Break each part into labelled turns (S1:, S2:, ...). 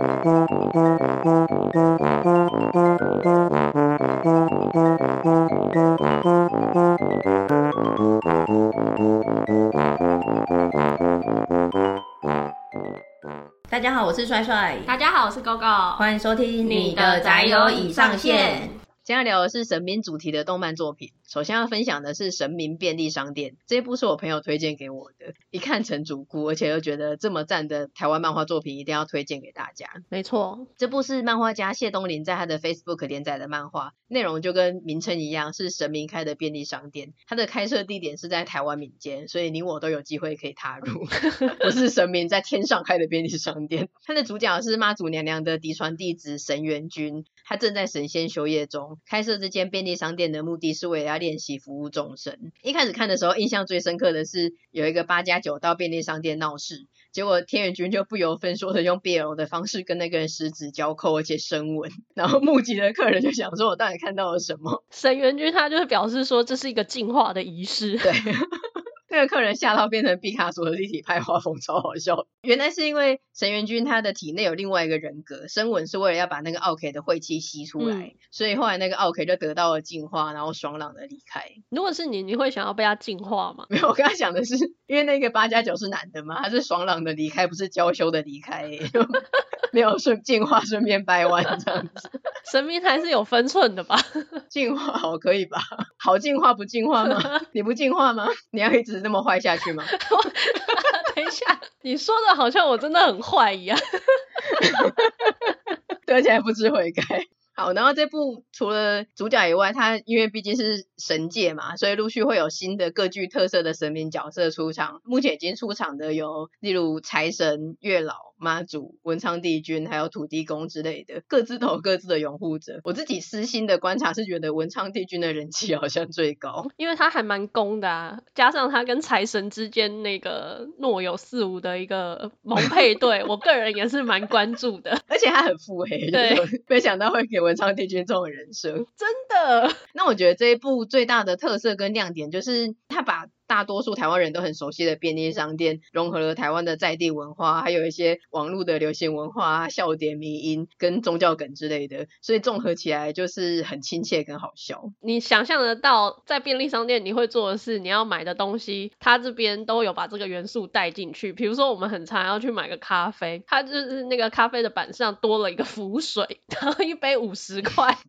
S1: 大家好，我是帅帅。
S2: 大家好，我是 GoGo。
S1: 欢迎收听你的宅友已上线。
S3: 今天聊的是神明主题的动漫作品。首先要分享的是《神明便利商店》这一部是我朋友推荐给我的，一看成主顾，而且又觉得这么赞的台湾漫画作品，一定要推荐给大家。
S2: 没错，
S3: 这部是漫画家谢东林在他的 Facebook 连载的漫画，内容就跟名称一样，是神明开的便利商店。它的开设地点是在台湾民间，所以你我都有机会可以踏入，不是神明在天上开的便利商店。它的主角是妈祖娘娘的嫡传弟子神元君，他正在神仙修业中，开设这间便利商店的目的是为了要练习服务众生。一开始看的时候，印象最深刻的是有一个八加九到便利商店闹事，结果天元君就不由分说的用 BL 的方式跟那个人十指交扣，而且深吻。然后目击的客人就想说：“我到底看到了什么？”
S2: 神元君他就是表示说这是一个进化的仪式。
S3: 对。那个客人吓到变成毕卡索的立体派画风，超好笑。原来是因为神元君他的体内有另外一个人格，深吻是为了要把那个奥 K 的晦气吸出来，嗯、所以后来那个奥 K 就得到了净化，然后爽朗的离开。
S2: 如果是你，你会想要被他净化吗？
S3: 没有，我刚才讲的是，因为那个八加九是男的嘛，他是爽朗的离开，不是娇羞的离开，没有顺净化顺便掰弯这样子。
S2: 神明还是有分寸的吧？
S3: 进化好可以吧？好进化不进化吗？你不进化吗？你要一直那么坏下去吗？
S2: 等一下，你说的好像我真的很坏一样，
S3: 对，而且还不知悔改。好，然后这部除了主角以外，它因为毕竟是神界嘛，所以陆续会有新的各具特色的神明角色出场。目前已经出场的有，例如财神、月老。妈祖、文昌帝君，还有土地公之类的，各自都有各自的拥护者。我自己私心的观察是觉得文昌帝君的人气好像最高，
S2: 因为他还蛮公的啊，加上他跟财神之间那个若有似无的一个 萌配对，我个人也是蛮关注的。
S3: 而且他很腹黑，对，没想到会给文昌帝君这种人生，
S2: 真的。
S3: 那我觉得这一部最大的特色跟亮点就是他把。大多数台湾人都很熟悉的便利商店，融合了台湾的在地文化，还有一些网络的流行文化、笑点、迷因跟宗教梗之类的，所以综合起来就是很亲切跟好笑。
S2: 你想象得到，在便利商店你会做的是，你要买的东西，它这边都有把这个元素带进去。比如说，我们很常要去买个咖啡，它就是那个咖啡的板上多了一个浮水，然后一杯五十块。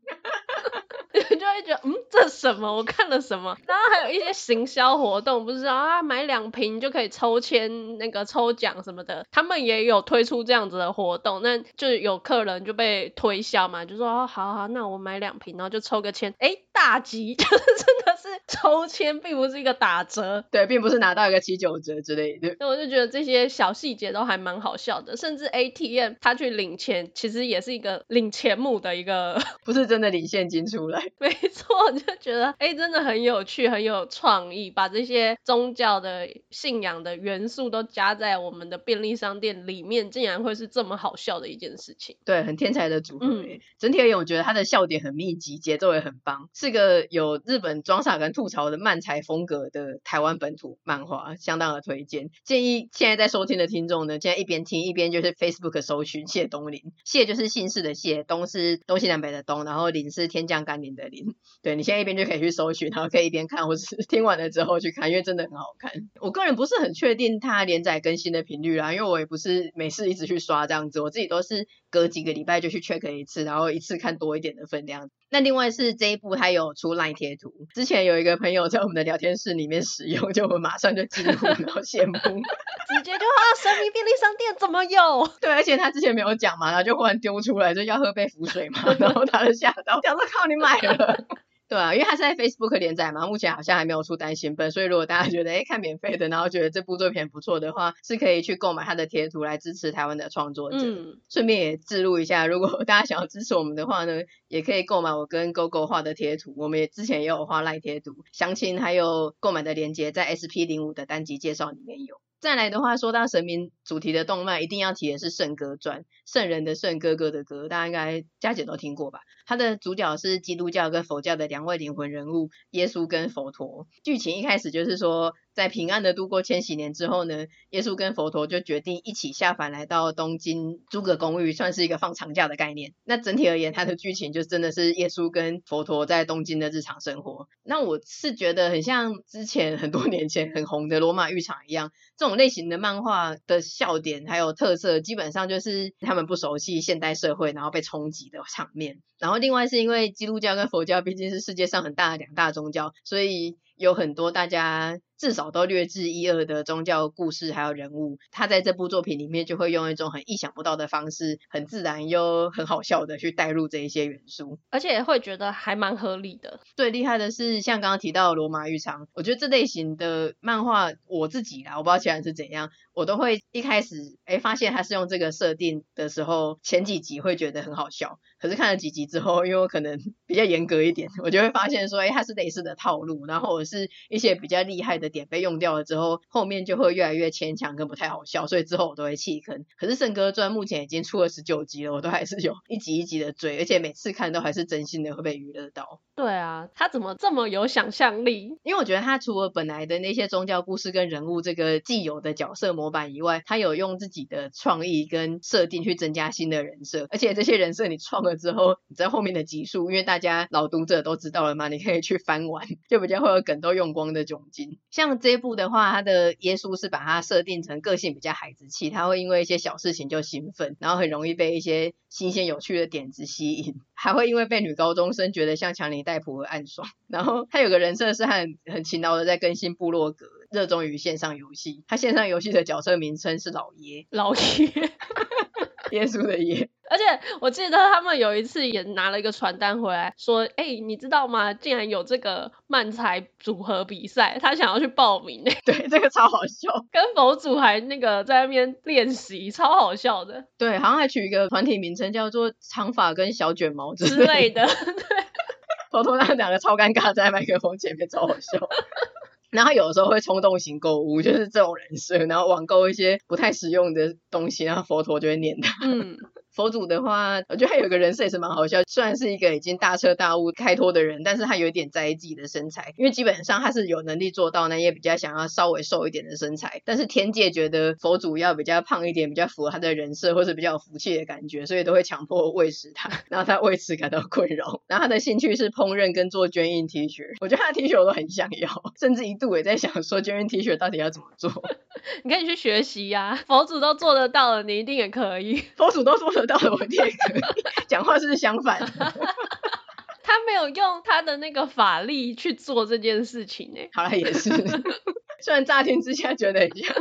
S2: 就会觉得，这什么？我看了什么？然后还有一些行销活动，不是啊，买两瓶就可以抽签，那个抽奖什么的，他们也有推出这样子的活动。那就有客人就被推销嘛，就说，哦，好好，那我买两瓶，然后就抽个签，哎，大吉，就是真的是抽签，并不是一个打折，
S3: 对，并不是拿到一个七九折之类的。
S2: 那我就觉得这些小细节都还蛮好笑的，甚至 ATM 他去领钱，其实也是一个领钱目的一个，
S3: 不是真的领现金出来。
S2: 没错，就觉得哎，真的很有趣，很有创意，把这些宗教的信仰的元素都加在我们的便利商店里面，竟然会是这么好笑的一件事情。
S3: 对，很天才的组合。嗯，整体而言，我觉得它的笑点很密集，节奏也很棒，是个有日本装傻跟吐槽的漫才风格的台湾本土漫画，相当的推荐。建议现在在收听的听众呢，现在一边听一边就是 Facebook 搜寻谢东林，谢就是姓氏的谢，东是东西南北的东，然后林是天降甘霖。的林，对，你现在一边就可以去搜寻，然后可以一边看，或是听完了之后去看，因为真的很好看。我个人不是很确定它连载更新的频率啦，因为我也不是每次一直去刷这样子，我自己都是隔几个礼拜就去 check 一次，然后一次看多一点的分量。那另外是这一部它有出 LINE 贴图，之前有一个朋友在我们的聊天室里面使用，就我们马上就惊呼，然后羡慕，
S2: 直接就啊，神明便利商店怎么有？
S3: 对，而且他之前没有讲嘛，然后就忽然丢出来，就要喝杯浮水嘛，然后他就吓到，想说靠你买了。对啊，因为它是在 Facebook 连载嘛，目前好像还没有出单行本，所以如果大家觉得哎看免费的，然后觉得这部作品不错的话，是可以去购买它的贴图来支持台湾的创作者。嗯，顺便也记录一下，如果大家想要支持我们的话呢，也可以购买我跟 GoGo 画的贴图，我们也之前也有画赖贴图，详情还有购买的链接在 SP 零五的单集介绍里面有。再来的话，说到神明主题的动漫，一定要提的是《圣歌传》，圣人的圣，哥哥的歌，大家应该佳姐都听过吧？它的主角是基督教跟佛教的两位灵魂人物，耶稣跟佛陀。剧情一开始就是说，在平安的度过千禧年之后呢，耶稣跟佛陀就决定一起下凡来到东京租个公寓，算是一个放长假的概念。那整体而言，它的剧情就真的是耶稣跟佛陀在东京的日常生活。那我是觉得很像之前很多年前很红的罗马浴场一样，这种类型的漫画的笑点还有特色，基本上就是他们不熟悉现代社会，然后被冲击的场面。然后另外是因为基督教跟佛教毕竟是世界上很大的两大宗教，所以有很多大家。至少都略知一二的宗教故事还有人物，他在这部作品里面就会用一种很意想不到的方式，很自然又很好笑的去带入这一些元素，
S2: 而且也会觉得还蛮合理的。
S3: 最厉害的是像刚刚提到的罗马浴场，我觉得这类型的漫画我自己啦，我不知道其他人是怎样，我都会一开始哎发现他是用这个设定的时候，前几集会觉得很好笑，可是看了几集之后，因为我可能比较严格一点，我就会发现说，哎，他是类似的套路，然后我是一些比较厉害的。点被用掉了之后，后面就会越来越牵强跟不太好笑，所以之后我都会弃坑。可是《圣歌传》目前已经出了十九集了，我都还是有一集一集的追，而且每次看都还是真心的会被娱乐到。
S2: 对啊，他怎么这么有想象力？
S3: 因为我觉得他除了本来的那些宗教故事跟人物这个既有的角色模板以外，他有用自己的创意跟设定去增加新的人设，而且这些人设你创了之后，你在后面的集数，因为大家老读者都知道了嘛，你可以去翻完，就比较会有梗都用光的窘境。像像这一部的话，他的耶稣是把他设定成个性比较孩子气，他会因为一些小事情就兴奋，然后很容易被一些新鲜有趣的点子吸引，还会因为被女高中生觉得像强尼戴普而暗爽。然后他有个人设是很很勤劳的在更新部落格，热衷于线上游戏。他线上游戏的角色名称是老爷，
S2: 老爷，
S3: 耶稣的耶。
S2: 而且我记得他们有一次也拿了一个传单回来，说：“哎、欸，你知道吗？竟然有这个漫才组合比赛，他想要去报名。”
S3: 对，这个超好笑，
S2: 跟佛祖还那个在那边练习，超好笑的。
S3: 对，好像还取一个团体名称叫做“长发跟小卷毛”之
S2: 类的。对，
S3: 佛陀他们两个超尴尬，在麦克风前面超好笑。然后有的时候会冲动型购物，就是这种人设，然后网购一些不太实用的东西，然后佛陀就会念他。佛祖的话，我觉得他有个人设也是蛮好笑。虽然是一个已经大彻大悟、开脱的人，但是他有一点在意自己的身材，因为基本上他是有能力做到，那也比较想要稍微瘦一点的身材。但是天界觉得佛祖要比较胖一点，比较符合他的人设，或是比较有福气的感觉，所以都会强迫喂食他，然后他为此感到困扰。然后他的兴趣是烹饪跟做捐印 T 恤，我觉得他的 T 恤我都很想要，甚至一度也在想说捐印 T 恤到底要怎么做。
S2: 你可以去学习呀、啊，佛祖都做得到了，你一定也可以。
S3: 佛祖都做得到了，我一定也可以。讲话是不是相反？
S2: 他没有用他的那个法力去做这件事情呢。
S3: 好了，也是。虽然乍听之下觉得很像，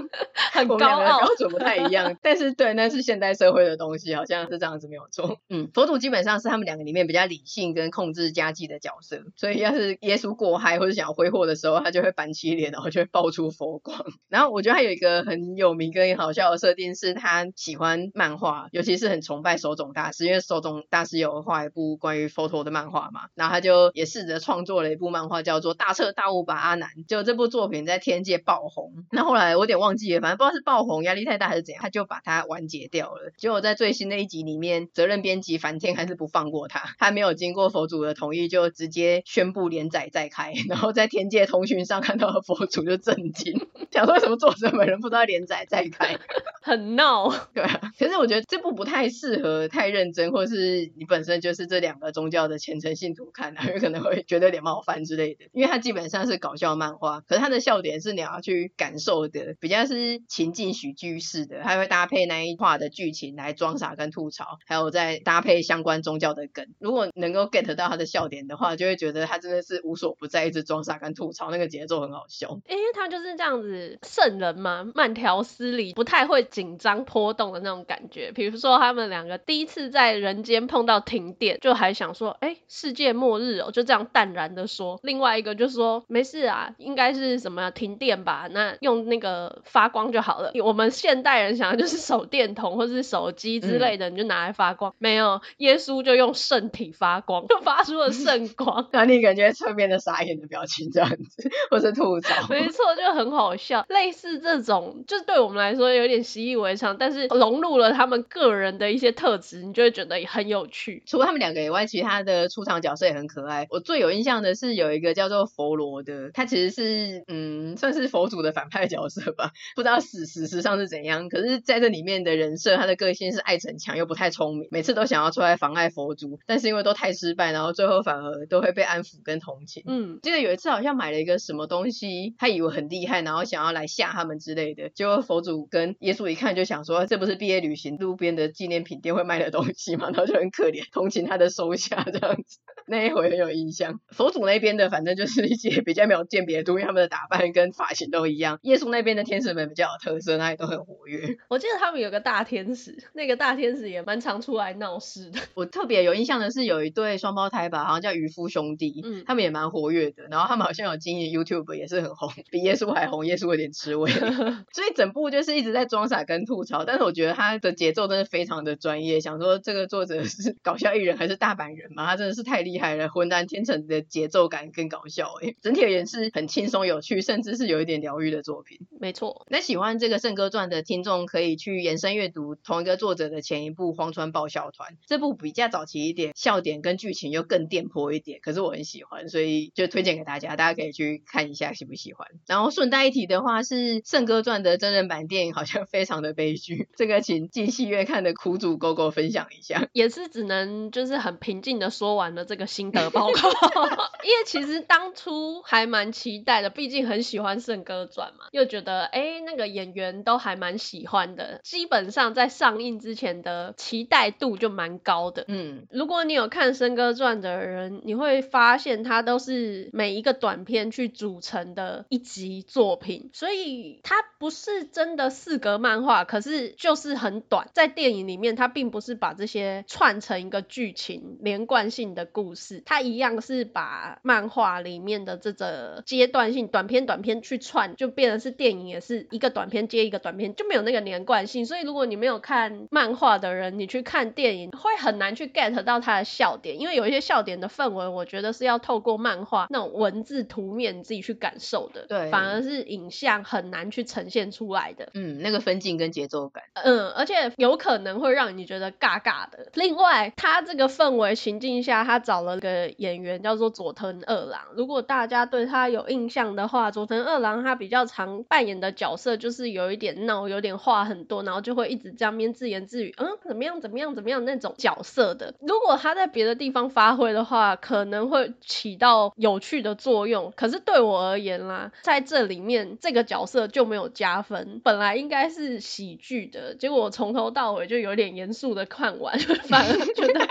S2: 很高傲，
S3: 标准不太一样，但是对，那是现代社会的东西，好像是这样子没有错。嗯，佛祖基本上是他们两个里面比较理性跟控制家计的角色，所以要是耶稣过嗨或者想要挥霍的时候，他就会板起脸，然后就会爆出佛光。然后我觉得他有一个很有名跟好笑的设定，是他喜欢漫画，尤其是很崇拜手冢大师，因为手冢大师有画一部关于佛陀的漫画嘛，然后他就也试着创作了一部漫画，叫做《大彻大悟吧阿南》。就这部作品在天界爆红，那后来我有点忘记了，反正不知道是爆红压力太大还是怎样，他就把它完结掉了。结果在最新的一集里面，责任编辑梵天还是不放过他，他没有经过佛祖的同意就直接宣布连载再开，然后在天界通讯上看到了佛祖就震惊，想说为什么作者本人不知道连载再开，
S2: 很闹。
S3: 对啊，可是我觉得这部不太适合太认真，或是你本身就是这两个宗教的虔诚信徒看，有可能会觉得有点冒犯之类的，因为它基本上是搞笑漫画，可是它的笑点是你要去。感受的比较是情境喜剧式的，还会搭配那一话的剧情来装傻跟吐槽，还有再搭配相关宗教的梗。如果能够 get 到他的笑点的话，就会觉得他真的是无所不在，一直装傻跟吐槽，那个节奏很好笑。
S2: 因为他就是这样子圣人嘛，慢条斯理，不太会紧张波动的那种感觉。比如说他们两个第一次在人间碰到停电，就还想说，哎，世界末日哦，就这样淡然的说。另外一个就说，没事啊，应该是什么停电吧。那用那个发光就好了。我们现代人想的就是手电筒或者是手机之类的，嗯、你就拿来发光。没有，耶稣就用圣体发光，就发出了圣光。
S3: 那你感觉侧面的傻眼的表情这样子，或是吐槽？
S2: 没错，就很好笑。类似这种，就对我们来说有点习以为常，但是融入了他们个人的一些特质，你就会觉得很有趣。
S3: 除了他们两个以外，其他的出场角色也很可爱。我最有印象的是有一个叫做佛罗的，他其实是嗯，算是。是佛祖的反派角色吧？不知道史史实上是怎样。可是在这里面的人设，他的个性是爱逞强又不太聪明，每次都想要出来妨碍佛祖，但是因为都太失败，然后最后反而都会被安抚跟同情。嗯，记得有一次好像买了一个什么东西，他以为很厉害，然后想要来吓他们之类的，结果佛祖跟耶稣一看就想说，这不是毕业旅行路边的纪念品店会卖的东西吗？然后就很可怜，同情他的收下这样子。那一回很有印象。佛祖那边的反正就是 一些比较没有鉴别度，因为他们的打扮跟发型都一样。耶稣那边的天使们比较有特色，那也都很活跃。
S2: 我记得他们有个大天使，那个大天使也蛮常出来闹事的。
S3: 我特别有印象的是有一对双胞胎吧，好像叫渔夫兄弟，嗯，他们也蛮活跃的。然后他们好像有经营 YouTube，也是很红，比耶稣还红。耶稣有点吃味，所以整部就是一直在装傻跟吐槽。但是我觉得他的节奏真的非常的专业。想说这个作者是搞笑艺人还是大阪人嘛？他真的是太厉害。厉害了，浑然天成的节奏感更搞笑哎，整体而言是很轻松有趣，甚至是有一点疗愈的作品。
S2: 没错，
S3: 那喜欢这个《圣歌传》的听众可以去延伸阅读同一个作者的前一部《荒川爆笑团》，这部比较早期一点，笑点跟剧情又更电波一点，可是我很喜欢，所以就推荐给大家，大家可以去看一下喜不喜欢。然后顺带一提的话，是《圣歌传》的真人版电影好像非常的悲剧，这个请进戏院看的苦主狗狗分享一下，
S2: 也是只能就是很平静的说完了这个。心得报告，因为其实当初还蛮期待的，毕竟很喜欢《圣歌传》嘛，又觉得哎、欸，那个演员都还蛮喜欢的，基本上在上映之前的期待度就蛮高的。嗯，如果你有看《圣歌传》的人，你会发现它都是每一个短片去组成的一集作品，所以它不是真的四格漫画，可是就是很短，在电影里面它并不是把这些串成一个剧情连贯性的故事。是，它一样是把漫画里面的这个阶段性短片短片去串，就变成是电影也是一个短片接一个短片，就没有那个连贯性。所以如果你没有看漫画的人，你去看电影会很难去 get 到它的笑点，因为有一些笑点的氛围，我觉得是要透过漫画那种文字图面你自己去感受的。对，反而是影像很难去呈现出来的。
S3: 嗯，那个分镜跟节奏感。
S2: 嗯，而且有可能会让你觉得尬尬的。另外，它这个氛围情境下，他找找了。个演员叫做佐藤二郎，如果大家对他有印象的话，佐藤二郎他比较常扮演的角色就是有一点闹，有点话很多，然后就会一直这样边自言自语，嗯，怎么样怎么样怎么样那种角色的。如果他在别的地方发挥的话，可能会起到有趣的作用。可是对我而言啦，在这里面这个角色就没有加分。本来应该是喜剧的，结果我从头到尾就有点严肃的看完，反而觉得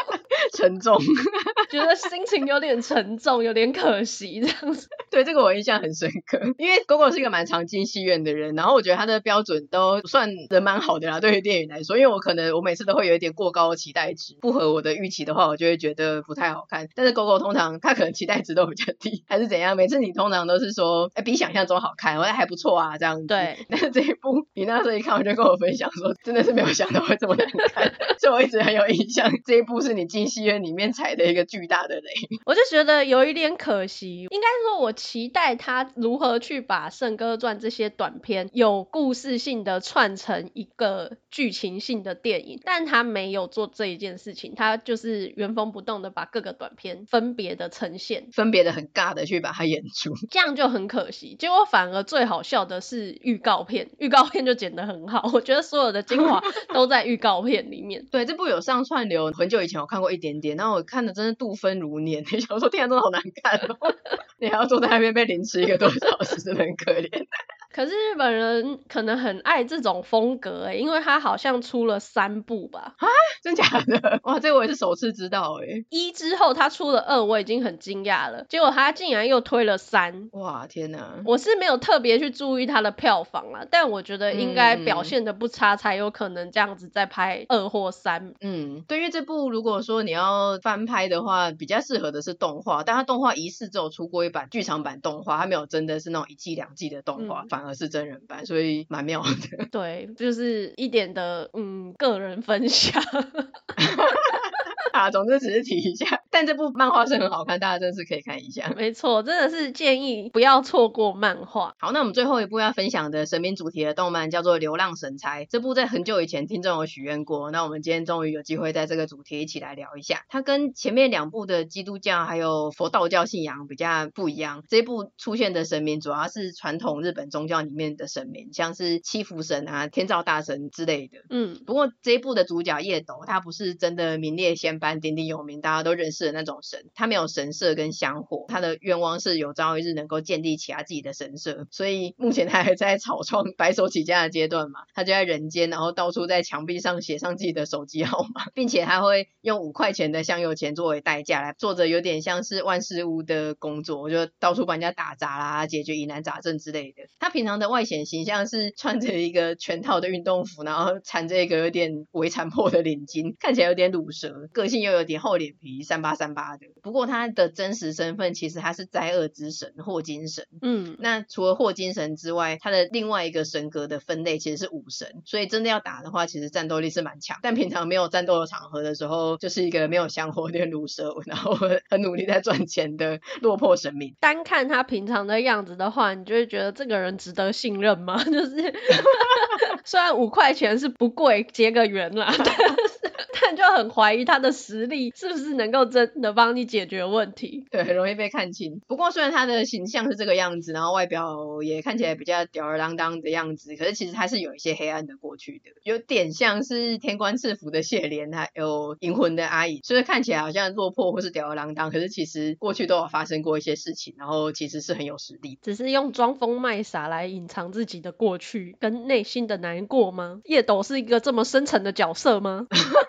S3: 沉重。
S2: 觉得心情有点沉重，有点可惜这样子。
S3: 对，这个我印象很深刻，因为 GoGo 是一个蛮常进戏院的人，然后我觉得他的标准都算人蛮好的啦，对于电影来说。因为我可能我每次都会有一点过高的期待值，不合我的预期的话，我就会觉得不太好看。但是 GoGo 通常他可能期待值都比较低，还是怎样？每次你通常都是说，哎，比想象中好看，我觉得还不错啊，这样子。
S2: 对。
S3: 但是这一部你那时候一看，我就跟我分享说，真的是没有想到会这么难看，所以我一直很有印象。这一部是你进戏院里面踩的一个巨大的雷。
S2: 我就觉得有一点可惜，应该说，我期待他如何去把《圣歌传》这些短片有故事性的串成一个剧情性的电影，但他没有做这一件事情，他就是原封不动的把各个短片分别的呈现，
S3: 分别的很尬的去把它演出，
S2: 这样就很可惜。结果反而最好笑的是预告片，预告片就剪得很好，我觉得所有的精华 都在预告片里面。
S3: 对，这部有上串流，很久以前我看过一点点，然后我看的真的度分如年。你 想说天啊，真的好难看哦！你还要坐在那边被凌迟一个多小时，真的很可怜。
S2: 可是日本人可能很爱这种风格诶，因为他好像出了三部吧？
S3: 啊，真假的？哇，这个我也是首次知道诶。
S2: 一之后他出了二，我已经很惊讶了。结果他竟然又推了三，
S3: 哇，天哪！
S2: 我是没有特别去注意他的票房啦，但我觉得应该表现的不差，才有可能这样子再拍二或三。
S3: 嗯，对，因为这部如果说你要翻拍的话，比较适合的是动画，但他动画疑似只有出过一版剧场版动画，他没有真的是那种一季两季的动画。嗯而是真人版，所以蛮妙的。
S2: 对，就是一点的嗯个人分享。
S3: 啊，总之只是提一下。但这部漫画是很好看，大家真的是可以看一下。
S2: 没错，真的是建议不要错过漫画。
S3: 好，那我们最后一部要分享的神明主题的动漫叫做《流浪神差》。这部在很久以前听众有许愿过，那我们今天终于有机会在这个主题一起来聊一下。它跟前面两部的基督教还有佛道教信仰比较不一样。这一部出现的神明主要是传统日本宗教里面的神明，像是七福神啊、天照大神之类的。嗯，不过这一部的主角叶斗，他不是真的名列仙班、鼎鼎有名、大家都认识的那种神，他没有神社跟香火，他的愿望是有朝一日能够建立起他自己的神社，所以目前他还在草创白手起家的阶段嘛，他就在人间，然后到处在墙壁上写上自己的手机号码，并且他会用五块钱的香油钱作为代价来做着有点像是万事屋的工作，我就到处帮人家打杂啦、解决疑难杂症之类的。他平常的外显形象是穿着一个全套的运动服，然后缠着一个有点微残破的领巾，看起来有点鲁蛇，个性又有点厚脸皮，三八三八的。不过他的真实身份其实他是灾厄之神霍金神。嗯，那除了霍金神之外，他的另外一个神格的分类其实是武神，所以真的要打的话，其实战斗力是蛮强。但平常没有战斗的场合的时候，就是一个没有香火、有点鲁蛇，然后很努力在赚钱的落魄神明。
S2: 单看他平常的样子的话，你就会觉得这个人值得信任吗？就是 虽然五块钱是不贵，结个缘啦。但就很怀疑他的实力是不是能够真的帮你解决问题。
S3: 对，很容易被看清。不过虽然他的形象是这个样子，然后外表也看起来比较吊儿郎当的样子，可是其实他是有一些黑暗的过去的，有点像是天官赐福的谢怜，还有银魂的阿姨，所以看起来好像落魄或是吊儿郎当，可是其实过去都有发生过一些事情，然后其实是很有实力，
S2: 只是用装疯卖傻来隐藏自己的过去跟内心的难过吗？叶斗是一个这么深沉的角色吗？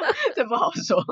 S3: 这不好说。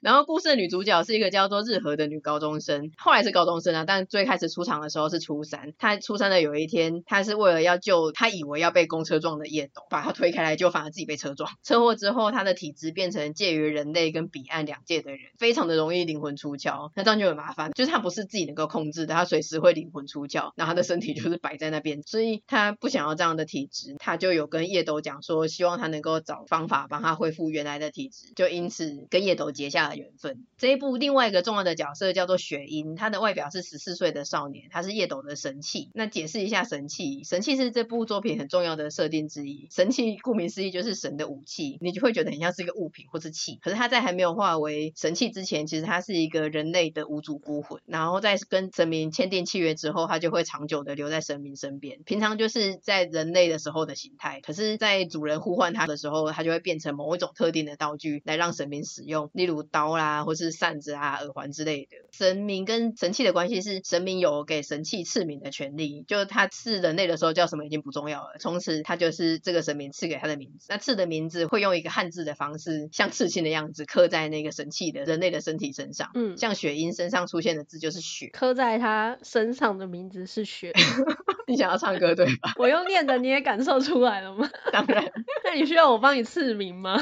S3: 然后故事的女主角是一个叫做日和的女高中生，后来是高中生啊，但最开始出场的时候是初三。她初三的有一天，她是为了要救她以为要被公车撞的叶斗，把她推开来，就反而自己被车撞。车祸之后，她的体质变成介于人类跟彼岸两界的人，非常的容易灵魂出窍。那这样就很麻烦，就是她不是自己能够控制的，她随时会灵魂出窍，然后她的身体就是摆在那边，所以她不想要这样的体质，她就有跟叶斗讲说，希望她能够找方法帮她恢复原来的体质，就因此跟夜斗结下了缘分。这一部另外一个重要的角色叫做雪樱，她的外表是十四岁的少年，她是夜斗的神器。那解释一下神器，神器是这部作品很重要的设定之一。神器顾名思义就是神的武器，你就会觉得很像是一个物品或是器。可是它在还没有化为神器之前，其实它是一个人类的无主孤魂。然后在跟神明签订契约之后，它就会长久的留在神明身边。平常就是在人类的时候的形态，可是，在主人呼唤它的时候，它就会变成某一种特定的道具来让神明使用，例如刀啦，或是。扇子啊、耳环之类的，神明跟神器的关系是神明有给神器赐名的权利，就他赐人类的时候叫什么已经不重要了，从此他就是这个神明赐给他的名字。那赐的名字会用一个汉字的方式，像刺青的样子刻在那个神器的人类的身体身上。嗯，像雪鹰身上出现的字就是雪，
S2: 刻在他身上的名字是雪。
S3: 你想要唱歌对吧？
S2: 我用念的你也感受出来了吗？
S3: 当然。
S2: 那你需要我帮你赐名吗？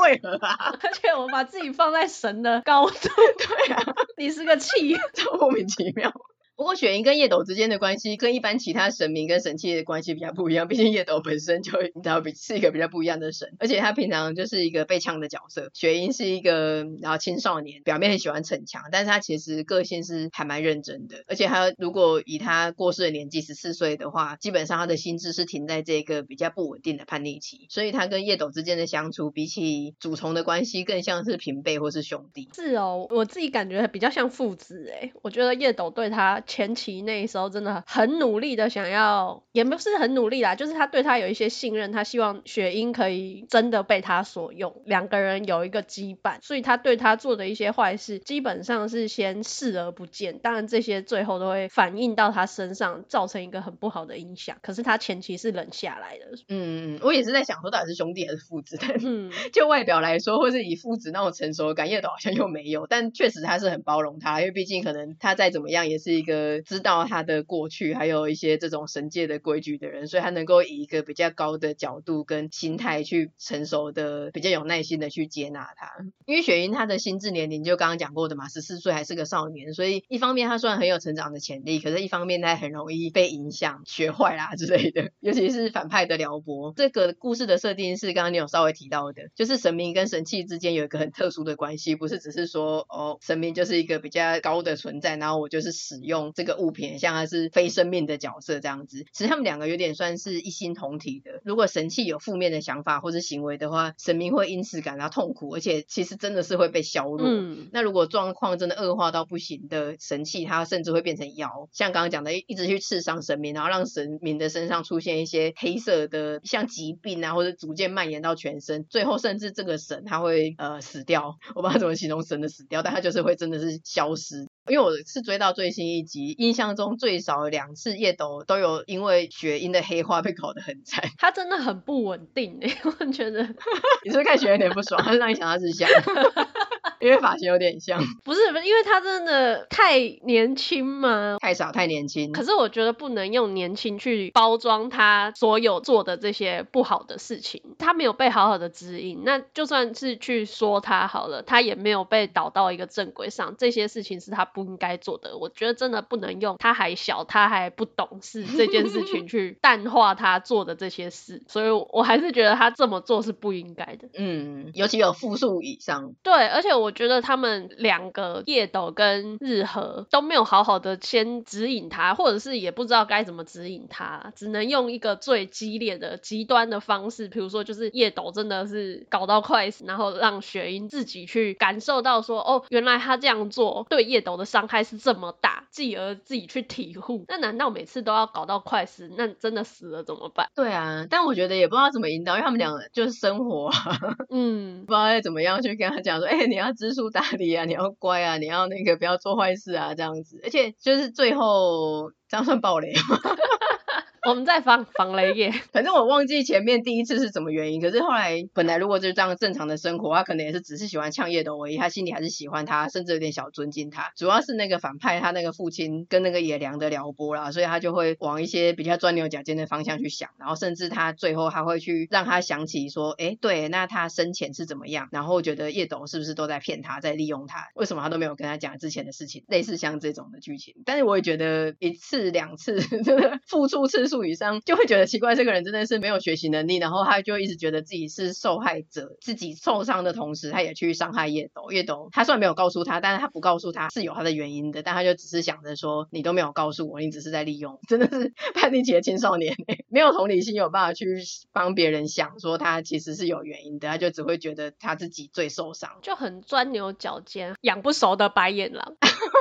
S3: 为何啊？
S2: 而且我把自己放在神的高度，
S3: 对啊，
S2: 你是个气，
S3: 这 莫名其妙。不过雪樱跟叶斗之间的关系跟一般其他神明跟神器的关系比较不一样，毕竟叶斗本身就你知道比是一个比较不一样的神，而且他平常就是一个被呛的角色。雪樱是一个然后青少年，表面很喜欢逞强，但是他其实个性是还蛮认真的，而且他如果以他过世的年纪十四岁的话，基本上他的心智是停在这个比较不稳定的叛逆期，所以他跟叶斗之间的相处，比起主从的关系，更像是平辈或是兄弟。
S2: 是哦，我自己感觉比较像父子诶，我觉得叶斗对他。前期那时候真的很努力的想要，也不是很努力啦，就是他对他有一些信任，他希望雪英可以真的被他所用，两个人有一个羁绊，所以他对他做的一些坏事，基本上是先视而不见，当然这些最后都会反映到他身上，造成一个很不好的影响。可是他前期是冷下来的。
S3: 嗯，我也是在想说，到底是兄弟还是父子？但嗯，就外表来说，或是以父子那种成熟的感，叶斗好像又没有，但确实他是很包容他，因为毕竟可能他再怎么样也是一个。个知道他的过去，还有一些这种神界的规矩的人，所以他能够以一个比较高的角度跟心态去成熟的、比较有耐心的去接纳他。因为雪莹他的心智年龄就刚刚讲过的嘛，十四岁还是个少年，所以一方面他虽然很有成长的潜力，可是一方面他很容易被影响、学坏啦之类的。尤其是反派的撩拨，这个故事的设定是刚刚你有稍微提到的，就是神明跟神器之间有一个很特殊的关系，不是只是说哦，神明就是一个比较高的存在，然后我就是使用这个物品，像它是非生命的角色这样子。其实他们两个有点算是一心同体的。如果神器有负面的想法或是行为的话，神明会因此感到痛苦，而且其实真的是会被削弱。嗯，那如果状况真的恶化到不行的神器，它甚至会变成妖，像刚刚讲的，一直去刺伤神明，然后让神明的身上出现一些黑色的像疾病啊，或者逐渐蔓延到全身，最后甚至这个神他会呃死掉。我不知道怎么形容神的死掉，但他就是会真的是消失。因为我是追到最新一集，印象中最少两次叶斗都有因为雪鹰的黑化被搞得很惨。
S2: 他真的很不稳定欸，我觉得。
S3: 你是不是看雪鹰有点不爽，他是让你想到日向？因为发型有点像。
S2: 不是，不是，因为他真的太年轻嘛，
S3: 太少，太年轻。
S2: 可是我觉得不能用年轻去包装他所有做的这些不好的事情。他没有被好好的指引，那就算是去说他好了，他也没有被导到一个正轨上。这些事情是他。不应该做的，我觉得真的不能用他还小，他还不懂事 这件事情去淡化他做的这些事，所以我还是觉得他这么做是不应该的。
S3: 嗯，尤其有复数以上。
S2: 对，而且我觉得他们两个叶斗跟日和都没有好好的先指引他，或者是也不知道该怎么指引他，只能用一个最激烈的极端的方式，比如说就是叶斗真的是搞到快死，然后让雪樱自己去感受到说，哦，原来他这样做对叶斗的。伤害是这么大，继而自己去体悟。那难道每次都要搞到快死？那真的死了怎么办？
S3: 对啊，但我觉得也不知道怎么引导，因为他们俩就是生活，嗯，不知道要怎么样去跟他讲说，哎、欸，你要知书达理啊，你要乖啊，你要那个不要做坏事啊，这样子。而且就是最后这样算暴雷吗？
S2: 我们在防防雷耶，
S3: 反正我忘记前面第一次是什么原因。可是后来本来如果就这样正常的生活，他可能也是只是喜欢呛叶斗而已，他心里还是喜欢他，甚至有点小尊敬他。主要是那个反派他那个父亲跟那个野良的撩拨啦，所以他就会往一些比较钻牛角尖的方向去想，然后甚至他最后他会去让他想起说，哎，对，那他生前是怎么样？然后觉得叶斗是不是都在骗他，在利用他？为什么他都没有跟他讲之前的事情？类似像这种的剧情，但是我也觉得一次两次真 的付出次数。以上就会觉得奇怪，这个人真的是没有学习能力，然后他就一直觉得自己是受害者，自己受伤的同时，他也去伤害叶斗。叶斗他虽然没有告诉他，但是他不告诉他是有他的原因的，但他就只是想着说，你都没有告诉我，你只是在利用，真的是叛逆期的青少年，没有同理心，有办法去帮别人想，说他其实是有原因的，他就只会觉得他自己最受伤，
S2: 就很钻牛角尖，养不熟的白眼狼。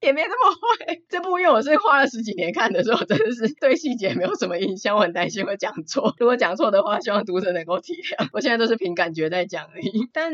S3: 也没那么坏。这部因为我是花了十几年看的时候，真的是对细节没有什么印象，我很担心会讲错。如果讲错的话，希望读者能够体谅。我现在都是凭感觉在讲而已。但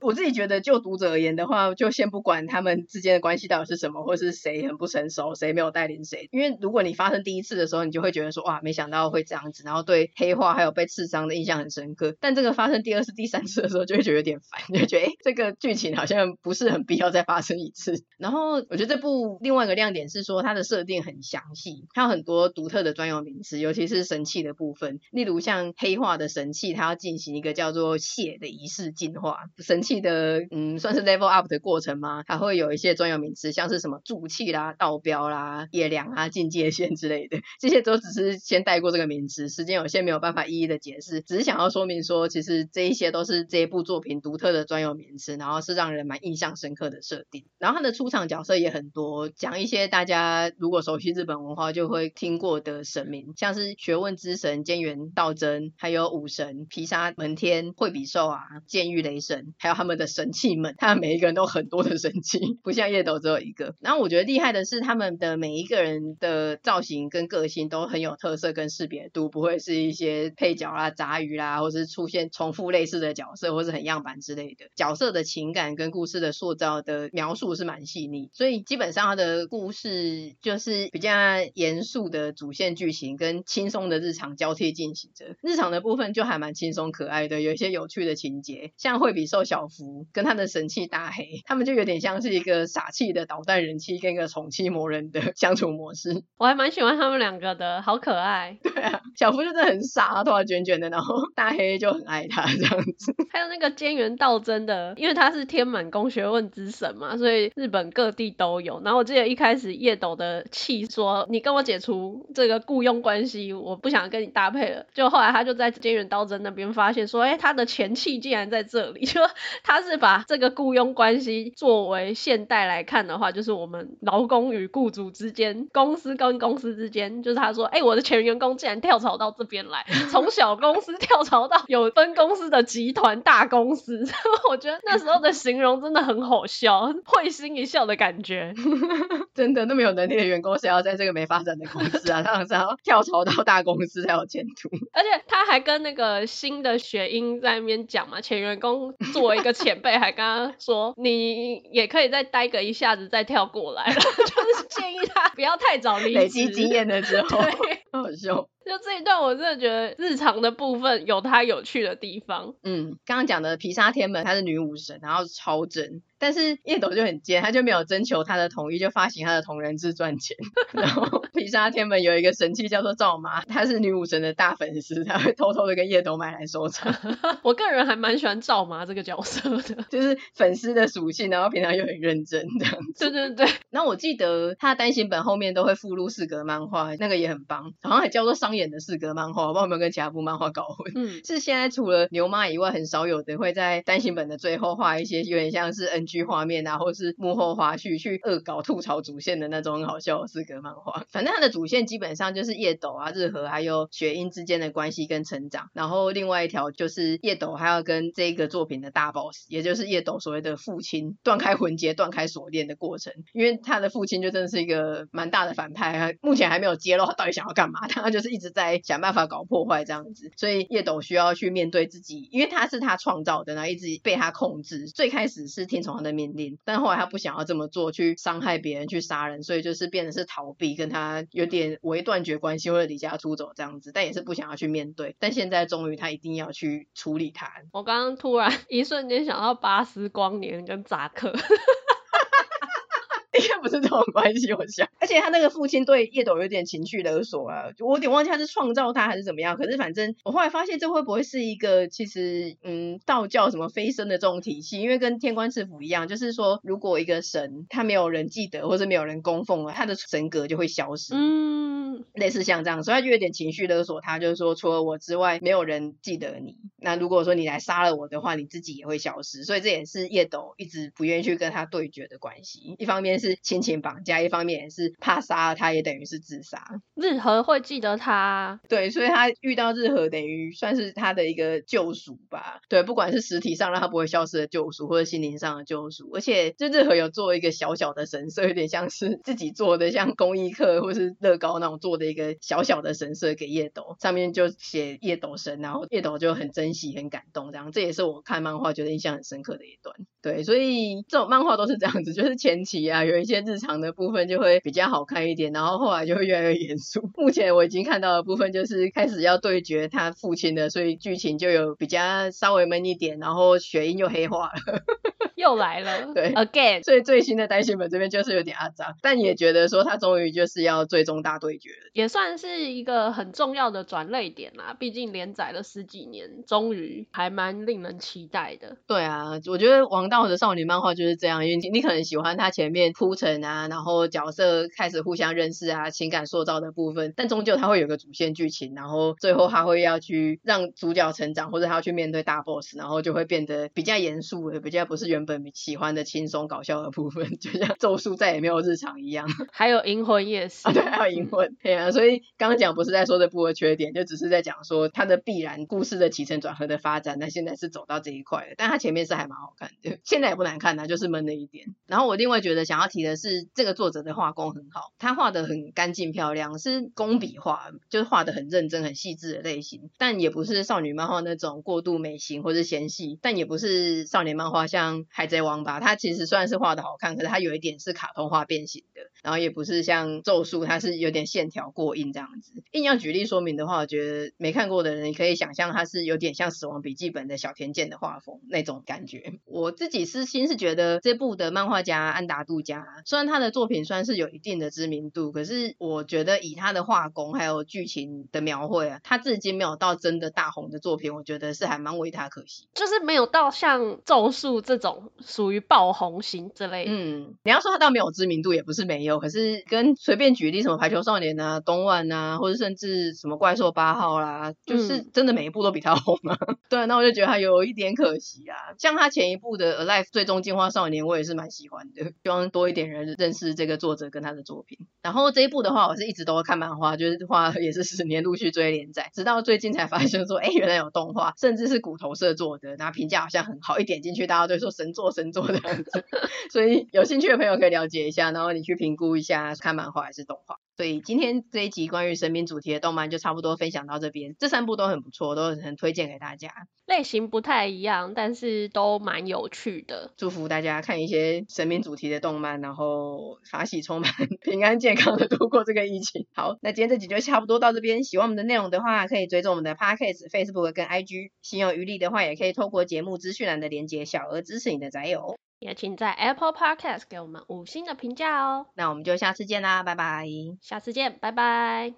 S3: 我自己觉得，就读者而言的话，就先不管他们之间的关系到底是什么，或是谁很不成熟，谁没有带领谁。因为如果你发生第一次的时候，你就会觉得说，哇，没想到会这样子，然后对黑化还有被刺伤的印象很深刻。但这个发生第二次、第三次的时候，就会觉得有点烦，就觉得哎，这个剧情好像不是很必要再发生一次。然后我觉得。这部另外一个亮点是说，它的设定很详细，它有很多独特的专有名词，尤其是神器的部分。例如像黑化的神器，它要进行一个叫做血的仪式进化。神器的嗯，算是 level up 的过程吗？它会有一些专有名词，像是什么助气啦、道标啦、野良啊、境界线之类的，这些都只是先带过这个名词，时间有限，没有办法一一的解释，只是想要说明说，其实这一些都是这一部作品独特的专有名词，然后是让人蛮印象深刻的设定。然后它的出场角色也很多，讲一些大家如果熟悉日本文化就会听过的神明，像是学问之神菅原道真，还有武神毗沙门天、惠比寿啊、剑域雷神，还有他们的神器们，他们每一个人都很多的神器，不像夜斗只有一个。然后我觉得厉害的是他们的每一个人的造型跟个性都很有特色跟识别度，不会是一些配角啦、杂鱼啦，或是出现重复类似的角色，或是很样板之类的。角色的情感跟故事的塑造的描述是蛮细腻，所以。基本上它的故事就是比较严肃的主线剧情跟轻松的日常交替进行着。日常的部分就还蛮轻松可爱的，有一些有趣的情节，像惠比寿小福跟他的神器大黑，他们就有点像是一个傻气的捣蛋人妻跟一个宠妻魔人的 相处模式。
S2: 我还蛮喜欢他们两个的，好可爱。
S3: 对啊，小福就是很傻，头发卷卷的，然后大黑就很爱他这样子。
S2: 还有那个菅原道真的，因为他是天满宫学问之神嘛，所以日本各地都有。然后我记得一开始叶斗的气说：“你跟我解除这个雇佣关系，我不想跟你搭配了。”就后来他就在菅原道真那边发现说：“哎，他的前妻竟然在这里。”就他是把这个雇佣关系作为现代来看的话，就是我们劳工与雇主之间，公司跟公司之间，就是他说：“哎，我的前员工竟然跳槽到这边来，从小公司跳槽到有分公司的集团大公司。”我觉得那时候的形容真的很好笑，会心一笑的感觉。
S3: 真的，那么有能力的员工，谁要在这个没发展的公司啊？他想要跳槽到大公司才有前途。
S2: 而且他还跟那个新的学英在那边讲嘛，前员工作为一个前辈，还跟他说，你也可以再待个一下子再跳过来，就是建议他不要太早离职。
S3: 累积经验了之后，
S2: 对
S3: 好笑。
S2: 就这一段，我真的觉得日常的部分有它有趣的地方。
S3: 嗯，刚刚讲的皮沙天门，她是女武神，然后超真。但是叶斗就很贱，他就没有征求他的同意就发行他的同人志赚钱。然后皮沙天门有一个神器叫做赵妈，她是女武神的大粉丝，她会偷偷的跟叶斗买来收藏。
S2: 我个人还蛮喜欢赵妈这个角色的，
S3: 就是粉丝的属性，然后平常又很认真这样子。
S2: 对对对。
S3: 然后我记得他的单行本后面都会附录四格漫画，那个也很棒，好像还叫做商演的四格漫画，我不知道有没有跟其他部漫画搞混。嗯，是现在除了牛妈以外，很少有的会在单行本的最后画一些有点像是 NG 画面啊，或是幕后花絮去恶搞吐槽主线的那种很好笑的四格漫画。反正它的主线基本上就是叶斗啊、日和还有雪樱之间的关系跟成长，然后另外一条就是叶斗还要跟这个作品的大 boss，也就是叶斗所谓的父亲断开魂结、断开锁链的过程。因为他的父亲就真的是一个蛮大的反派，目前还没有揭露他到底想要干嘛，他就是一直是在想办法搞破坏这样子，所以叶斗需要去面对自己，因为他是他创造的，然后一直被他控制。最开始是听从他的命令。但后来他不想要这么做，去伤害别人，去杀人，所以就是变得是逃避，跟他有点微断绝关系，或者离家出走这样子，但也是不想要去面对。但现在终于他一定要去处理他。
S2: 我刚刚突然 一瞬间想到巴斯光年跟扎克。
S3: 应该不是这种关系，我想。而且他那个父亲对叶斗有点情绪勒索啊，我有点忘记他是创造他还是怎么样。可是反正我后来发现，这会不会是一个其实嗯道教什么飞升的这种体系？因为跟天官赐福一样，就是说如果一个神他没有人记得或是没有人供奉了，他的神格就会消失。嗯，类似像这样，所以他就有点情绪勒索他，就是说除了我之外没有人记得你。那如果说你来杀了我的话，你自己也会消失。所以这也是叶斗一直不愿意去跟他对决的关系。一方面是。亲情绑架，一方面也是怕杀了他，也等于是自杀。
S2: 日和会记得他，
S3: 对，所以他遇到日和，等于算是他的一个救赎吧。对，不管是实体上让他不会消失的救赎，或者心灵上的救赎。而且，就日和有做一个小小的神社，有点像是自己做的，像公益课或是乐高那种做的一个小小的神社给叶斗，上面就写叶斗神，然后叶斗就很珍惜、很感动。这样，这也是我看漫画觉得印象很深刻的一段。对，所以这种漫画都是这样子，就是前期啊有一些日常的部分就会比较好看一点，然后后来就会越来越严肃。目前我已经看到的部分就是开始要对决他父亲的，所以剧情就有比较稍微闷一点，然后雪樱又黑化了。
S2: 又来了，
S3: 对
S2: ，again，
S3: 所以最新的单行本这边就是有点阿杂，但也觉得说他终于就是要最终大对决了，
S2: 也算是一个很重要的转捩点啦。毕竟连载了十几年，终于还蛮令人期待的。
S3: 对啊，我觉得王道的少女漫画就是这样，因为你，你可能喜欢他前面铺陈啊，然后角色开始互相认识啊，情感塑造的部分，但终究它会有个主线剧情，然后最后他会要去让主角成长，或者他要去面对大 boss，然后就会变得比较严肃的，比较不是原本喜欢的轻松搞笑的部分，就像咒术再也没有日常一样。
S2: 还有银魂也是
S3: 啊，对，还有银魂，对啊。所以刚刚讲不是在说这部的缺点，就只是在讲说它的必然故事的起承转合的发展。那现在是走到这一块的，但它前面是还蛮好看的，现在也不难看的，就是闷了一点。然后我另外觉得想要提的是，这个作者的画工很好，他画的很干净漂亮，是工笔画，就是画的很认真、很细致的类型，但也不是少女漫画那种过度美型或是纤细，但也不是少年漫画像海贼王吧，它其实算是画的好看，可是它有一点是卡通化变形的，然后也不是像咒术，它是有点线条过硬这样子。硬要举例说明的话，我觉得没看过的人你可以想象它是有点像《死亡笔记本》的小田健的画风那种感觉。我自己私心是觉得这部的漫画家安达杜加，虽然他的作品算是有一定的知名度，可是我觉得以他的画工还有剧情的描绘啊，他至今没有到真的大红的作品，我觉得是还蛮为他可惜，
S2: 就是没有到像咒术这种属于爆红型之类。
S3: 嗯，你要说他倒没有知名度，也不是没有，可是跟随便举例什么排球少年啊、东万啊，或者甚至什么怪兽八号啦，就是真的每一部都比他红啊。嗯、对，那我就觉得他有一点可惜啊。像他前一部的《Alive 最终进化少年》，我也是蛮喜欢的，希望多一点人认识这个作者跟他的作品。然后这一部的话，我是一直都会看漫画，就是画也是十年陆续追连载，直到最近才发现说，哎，原来有动画，甚至是骨头社做的，那评价好像很好，一点进去大家都说神作神作的样子，所以有兴趣的朋友可以了解一下，然后你去评估一下看漫画还是动画。所以今天这一集关于神明主题的动漫就差不多分享到这边，这三部都很不错，都很推荐给大家。
S2: 类型不太一样，但是都蛮有趣的。
S3: 祝福大家看一些神明主题的动漫，然后法喜充满，平安健康的度过这个疫情。好，那今天这集就差不多到这边。喜欢我们的内容的话，可以追踪我们的 Podcast、Facebook 跟 IG。心有余力的话，也可以透过节目资讯栏的连接，小额支持你的宅友。
S2: 也请在 Apple Podcast 给我们五星的评价哦。
S3: 那我们就下次见啦，拜拜。
S2: 下次见，拜拜。